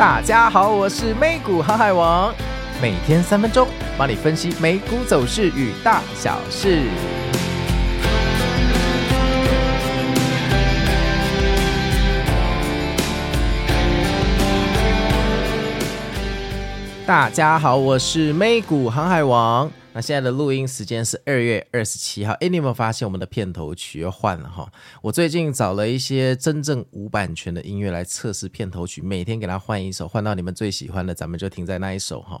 大家好，我是美股航海王，每天三分钟帮你分析美股走势与大小事。大家好，我是美股航海王。那现在的录音时间是二月二十七号。哎，你有没有发现我们的片头曲又换了哈？我最近找了一些真正无版权的音乐来测试片头曲，每天给它换一首，换到你们最喜欢的，咱们就停在那一首哈。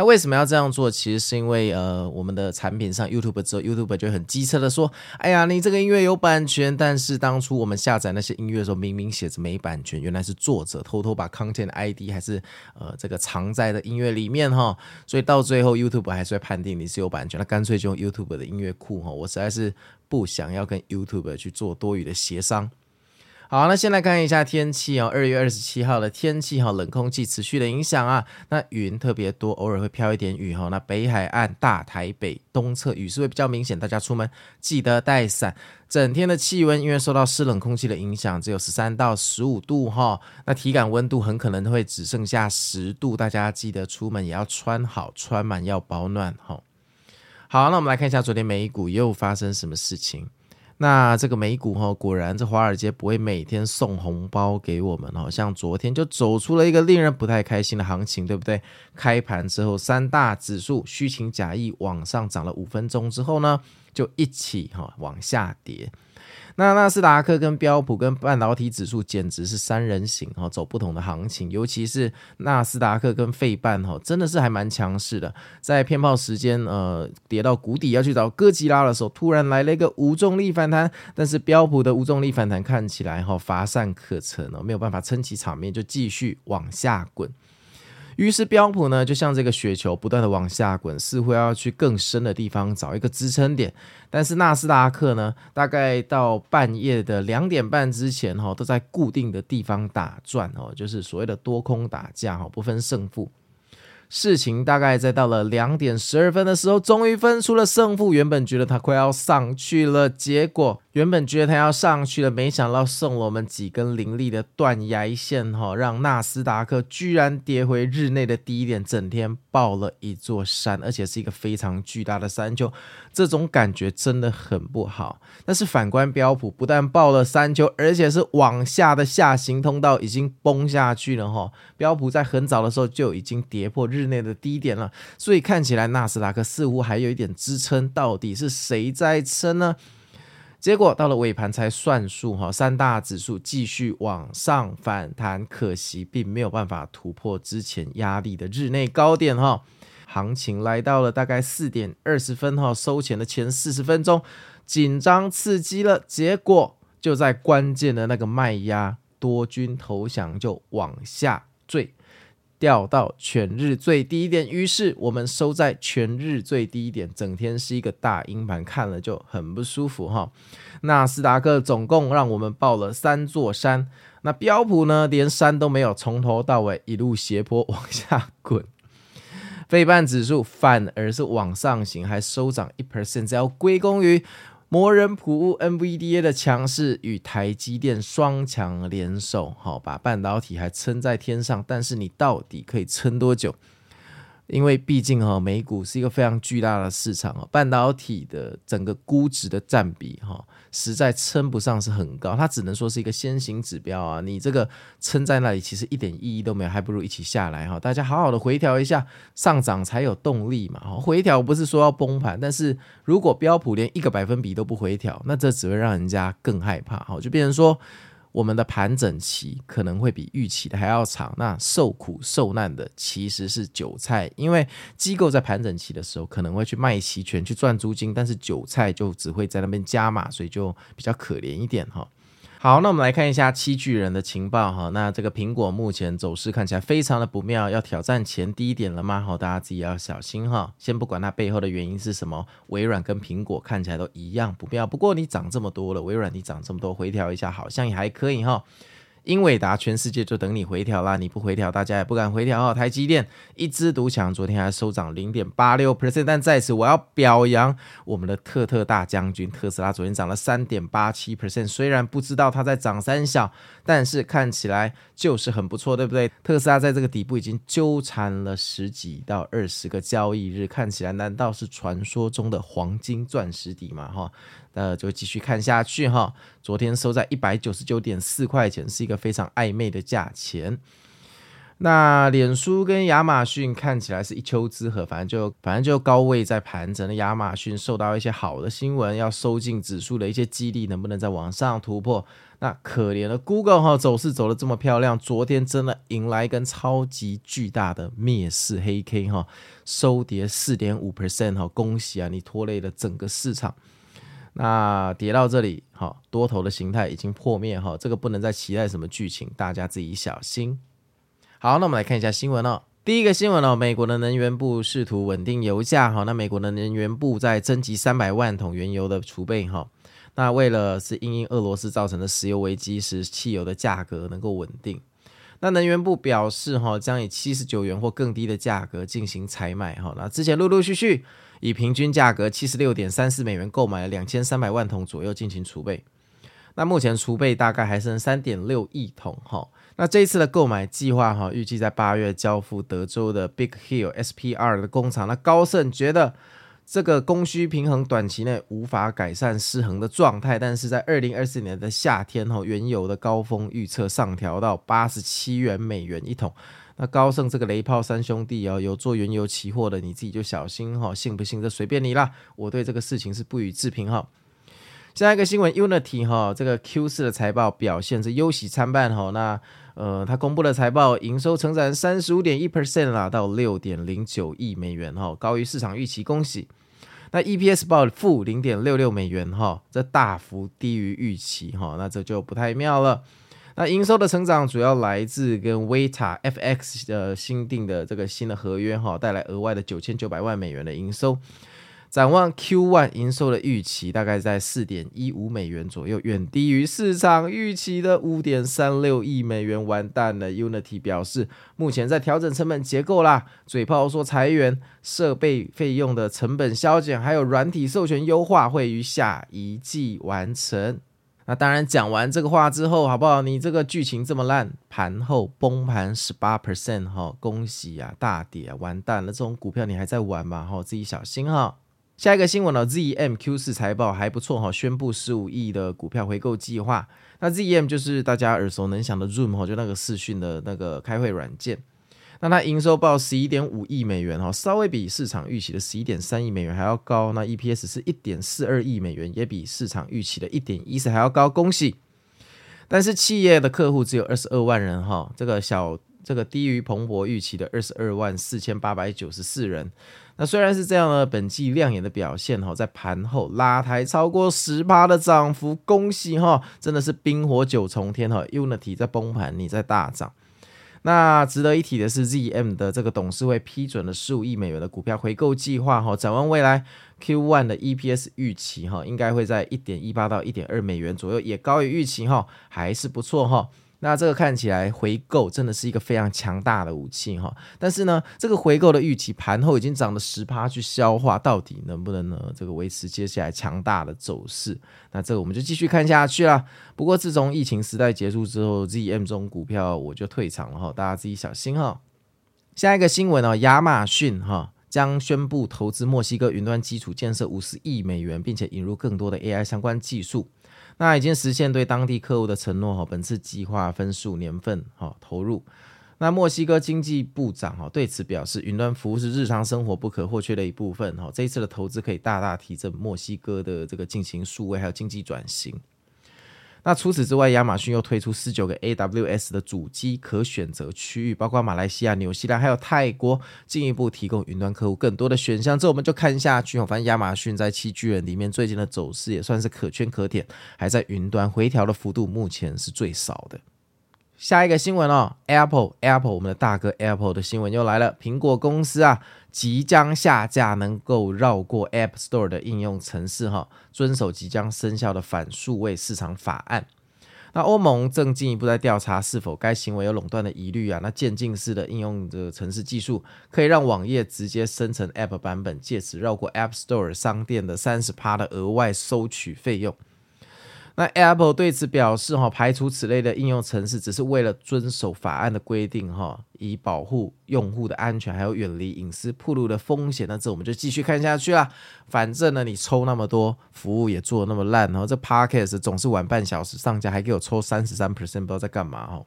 那为什么要这样做？其实是因为呃，我们的产品上 YouTube 之后，YouTube 就很机车的说：“哎呀，你这个音乐有版权。”但是当初我们下载那些音乐的时候，明明写着没版权，原来是作者偷偷把 Content ID 还是呃这个藏在的音乐里面哈。所以到最后 YouTube 还是会判定你是有版权，那干脆就用 YouTube 的音乐库哈。我实在是不想要跟 YouTube 去做多余的协商。好，那先来看一下天气哦。二月二十七号的天气哈，冷空气持续的影响啊，那云特别多，偶尔会飘一点雨哈。那北海岸、大台北东侧雨势会比较明显，大家出门记得带伞。整天的气温因为受到湿冷空气的影响，只有十三到十五度哈。那体感温度很可能会只剩下十度，大家记得出门也要穿好穿满，要保暖哈。好，那我们来看一下昨天美股又发生什么事情。那这个美股哈，果然这华尔街不会每天送红包给我们哦，像昨天就走出了一个令人不太开心的行情，对不对？开盘之后，三大指数虚情假意往上涨了五分钟之后呢，就一起哈往下跌。那纳斯达克跟标普跟半导体指数简直是三人行哈，走不同的行情，尤其是纳斯达克跟费半哈，真的是还蛮强势的。在骗炮时间呃跌到谷底要去找哥吉拉的时候，突然来了一个无重力反弹，但是标普的无重力反弹看起来哈乏善可陈哦，没有办法撑起场面，就继续往下滚。于是标普呢，就像这个雪球，不断的往下滚，似乎要去更深的地方找一个支撑点。但是纳斯达克呢，大概到半夜的两点半之前，哈，都在固定的地方打转，哦，就是所谓的多空打架，哈，不分胜负。事情大概在到了两点十二分的时候，终于分出了胜负。原本觉得他快要上去了，结果。原本觉得它要上去了，没想到送了我们几根凌厉的断崖线，哈，让纳斯达克居然跌回日内的低点，整天爆了一座山，而且是一个非常巨大的山丘，这种感觉真的很不好。但是反观标普，不但爆了山丘，而且是往下的下行通道已经崩下去了，哈。标普在很早的时候就已经跌破日内的低点了，所以看起来纳斯达克似乎还有一点支撑，到底是谁在撑呢？结果到了尾盘才算数哈，三大指数继续往上反弹，可惜并没有办法突破之前压力的日内高点哈。行情来到了大概四点二十分哈，收钱的前四十分钟紧张刺激了，结果就在关键的那个卖压多军投降就往下坠。掉到全日最低点，于是我们收在全日最低点，整天是一个大阴盘，看了就很不舒服哈。纳斯达克总共让我们报了三座山，那标普呢，连山都没有，从头到尾一路斜坡往下滚。费半指数反而是往上行，还收涨一 percent，只要归功于。魔人普乌 NVDA 的强势与台积电双强联手，好把半导体还撑在天上，但是你到底可以撑多久？因为毕竟哈，美股是一个非常巨大的市场，半导体的整个估值的占比哈，实在称不上是很高，它只能说是一个先行指标啊。你这个撑在那里，其实一点意义都没有，还不如一起下来哈。大家好好的回调一下，上涨才有动力嘛。回调不是说要崩盘，但是如果标普连一个百分比都不回调，那这只会让人家更害怕哈，就变成说。我们的盘整期可能会比预期的还要长，那受苦受难的其实是韭菜，因为机构在盘整期的时候可能会去卖期权去赚租金，但是韭菜就只会在那边加码，所以就比较可怜一点哈。好，那我们来看一下七巨人的情报哈。那这个苹果目前走势看起来非常的不妙，要挑战前低点了吗？好，大家自己要小心哈。先不管它背后的原因是什么，微软跟苹果看起来都一样不妙。不过你涨这么多了，微软你涨这么多，回调一下好像也还可以哈。英伟达全世界就等你回调啦，你不回调，大家也不敢回调哦。台积电一枝独强，昨天还收涨零点八六 percent，但在此我要表扬我们的特特大将军特斯拉，昨天涨了三点八七 percent。虽然不知道它在涨三小，但是看起来就是很不错，对不对？特斯拉在这个底部已经纠缠了十几到二十个交易日，看起来难道是传说中的黄金钻石底吗？哈。呃就继续看下去哈，昨天收在一百九十九点四块钱，是一个非常暧昧的价钱。那脸书跟亚马逊看起来是一丘之貉，反正就反正就高位在盘整。亚马逊受到一些好的新闻，要收进指数的一些激励，能不能再往上突破？那可怜的 Google 哈，走势走得这么漂亮，昨天真的迎来一根超级巨大的灭世黑 K 哈，收跌四点五 percent 哈，恭喜啊，你拖累了整个市场。那跌到这里，哈，多头的形态已经破灭，哈，这个不能再期待什么剧情，大家自己小心。好，那我们来看一下新闻哦。第一个新闻哦，美国的能源部试图稳定油价，哈，那美国的能源部在征集三百万桶原油的储备，哈，那为了是因应俄罗斯造成的石油危机，使汽油的价格能够稳定。那能源部表示，哈，将以七十九元或更低的价格进行采买，哈，那之前陆陆续续。以平均价格七十六点三四美元购买了两千三百万桶左右进行储备，那目前储备大概还剩三点六亿桶哈。那这一次的购买计划哈，预计在八月交付德州的 Big Hill SPR 的工厂。那高盛觉得这个供需平衡短期内无法改善失衡的状态，但是在二零二四年的夏天哈，原油的高峰预测上调到八十七元美元一桶。那高盛这个雷炮三兄弟啊，有做原油期货的，你自己就小心哈，信不信这随便你啦。我对这个事情是不予置评哈。下一个新闻，Unity 哈，这个 Q 四的财报表现是忧喜参半哈。那呃，它公布的财报营收成长三十五点一 percent 啦，到六点零九亿美元哈，高于市场预期，恭喜。那 EPS 报负零点六六美元哈，这大幅低于预期哈，那这就不太妙了。那营收的成长主要来自跟 Weta FX 的新订的这个新的合约哈，带来额外的九千九百万美元的营收。展望 Q1 营收的预期大概在四点一五美元左右，远低于市场预期的五点三六亿美元。完蛋了，Unity 表示目前在调整成本结构啦，嘴炮说裁员、设备费用的成本削减，还有软体授权优化会于下一季完成。那当然，讲完这个话之后，好不好？你这个剧情这么烂，盘后崩盘十八 percent 哈，恭喜啊，大跌啊，完蛋了！这种股票你还在玩吗？哈，自己小心哈。下一个新闻呢，ZM Q 四财报还不错哈，宣布十五亿的股票回购计划。那 ZM 就是大家耳熟能详的 Zoom 哈，就那个视讯的那个开会软件。那它营收报十一点五亿美元哈，稍微比市场预期的十一点三亿美元还要高。那 EPS 是一点四二亿美元，也比市场预期的一点一四还要高，恭喜！但是企业的客户只有二十二万人哈，这个小这个低于彭博预期的二十二万四千八百九十四人。那虽然是这样呢，本季亮眼的表现哈，在盘后拉抬超过十八的涨幅，恭喜哈，真的是冰火九重天哈，Unity 在崩盘，你在大涨。那值得一提的是，ZM 的这个董事会批准了十五亿美元的股票回购计划哈。展望未来，Q1 的 EPS 预期哈，应该会在一点一八到一点二美元左右，也高于预期哈，还是不错哈。那这个看起来回购真的是一个非常强大的武器哈，但是呢，这个回购的预期盘后已经涨了十趴去消化，到底能不能呢？这个维持接下来强大的走势？那这个我们就继续看下去啦。不过自从疫情时代结束之后，ZM 这种股票我就退场了哈，大家自己小心哈。下一个新闻哦，亚马逊哈将宣布投资墨西哥云端基础建设五十亿美元，并且引入更多的 AI 相关技术。那已经实现对当地客户的承诺哈，本次计划分数年份哈投入。那墨西哥经济部长哈对此表示，云端服务是日常生活不可或缺的一部分哈。这一次的投资可以大大提振墨西哥的这个进行数位还有经济转型。那除此之外，亚马逊又推出十九个 AWS 的主机可选择区域，包括马来西亚、纽西兰还有泰国，进一步提供云端客户更多的选项。这我们就看一下去。反正亚马逊在七巨人里面最近的走势也算是可圈可点，还在云端回调的幅度目前是最少的。下一个新闻哦，Apple Apple 我们的大哥 Apple 的新闻又来了，苹果公司啊即将下架能够绕过 App Store 的应用程式哈，遵守即将生效的反数位市场法案。那欧盟正进一步在调查是否该行为有垄断的疑虑啊。那渐进式的应用的程式技术，可以让网页直接生成 App 版本，借此绕过 App Store 商店的三十趴的额外收取费用。那 Apple 对此表示，哈，排除此类的应用程式，只是为了遵守法案的规定，哈，以保护用户的安全，还有远离隐私暴露的风险。那这我们就继续看下去啦。反正呢，你抽那么多服务也做那么烂，然后这 Podcast 总是晚半小时上架，还给我抽三十三 percent，不知道在干嘛，哈。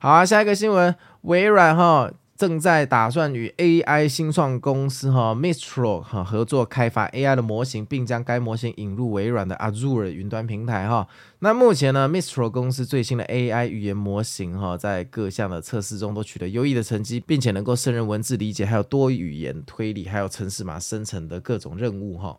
好啊，下一个新闻，微软，哈。正在打算与 AI 新创公司哈 Mistral 哈合作开发 AI 的模型，并将该模型引入微软的 Azure 云端平台哈。那目前呢，Mistral 公司最新的 AI 语言模型哈，在各项的测试中都取得优异的成绩，并且能够胜任文字理解，还有多语言推理，还有程式码生成的各种任务哈。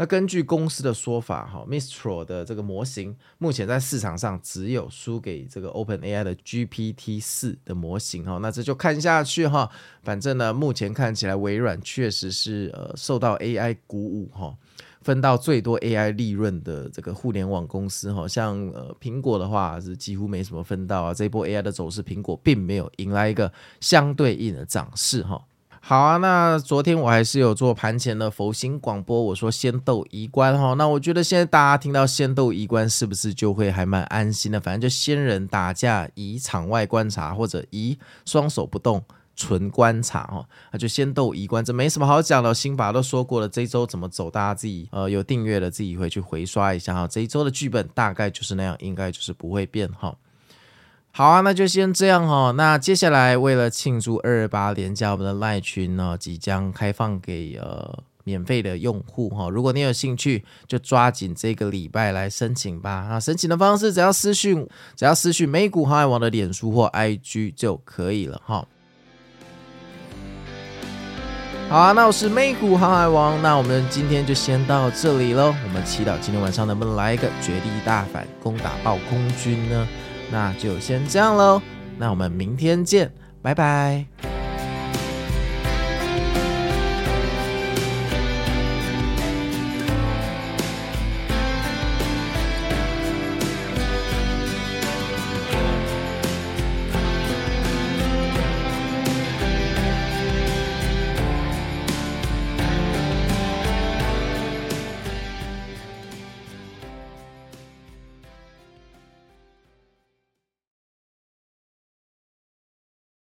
那根据公司的说法，哈，Mistral 的这个模型目前在市场上只有输给这个 OpenAI 的 GPT 四的模型，哈，那这就看下去，哈，反正呢，目前看起来微软确实是呃受到 AI 鼓舞，哈，分到最多 AI 利润的这个互联网公司，哈，像呃苹果的话是几乎没什么分到啊，这一波 AI 的走势，苹果并没有迎来一个相对应的涨势，哈。好啊，那昨天我还是有做盘前的佛心广播，我说仙斗一关哈，那我觉得现在大家听到仙斗一关是不是就会还蛮安心的？反正就仙人打架以场外观察，或者以双手不动纯观察哈，那就仙斗一关，这没什么好讲的，心法都说过了，这一周怎么走，大家自己呃有订阅的自己回去回刷一下哈，这一周的剧本大概就是那样，应该就是不会变哈。好啊，那就先这样哈。那接下来为了庆祝二二八连假，我们的赖群呢即将开放给呃免费的用户哈。如果你有兴趣，就抓紧这个礼拜来申请吧。那申请的方式只要私讯，只要私讯美股航海王的脸书或 IG 就可以了哈。好啊，那我是美股航海王，那我们今天就先到这里喽。我们祈祷今天晚上能不能来一个绝地大反攻，打爆空军呢？那就先这样喽，那我们明天见，拜拜。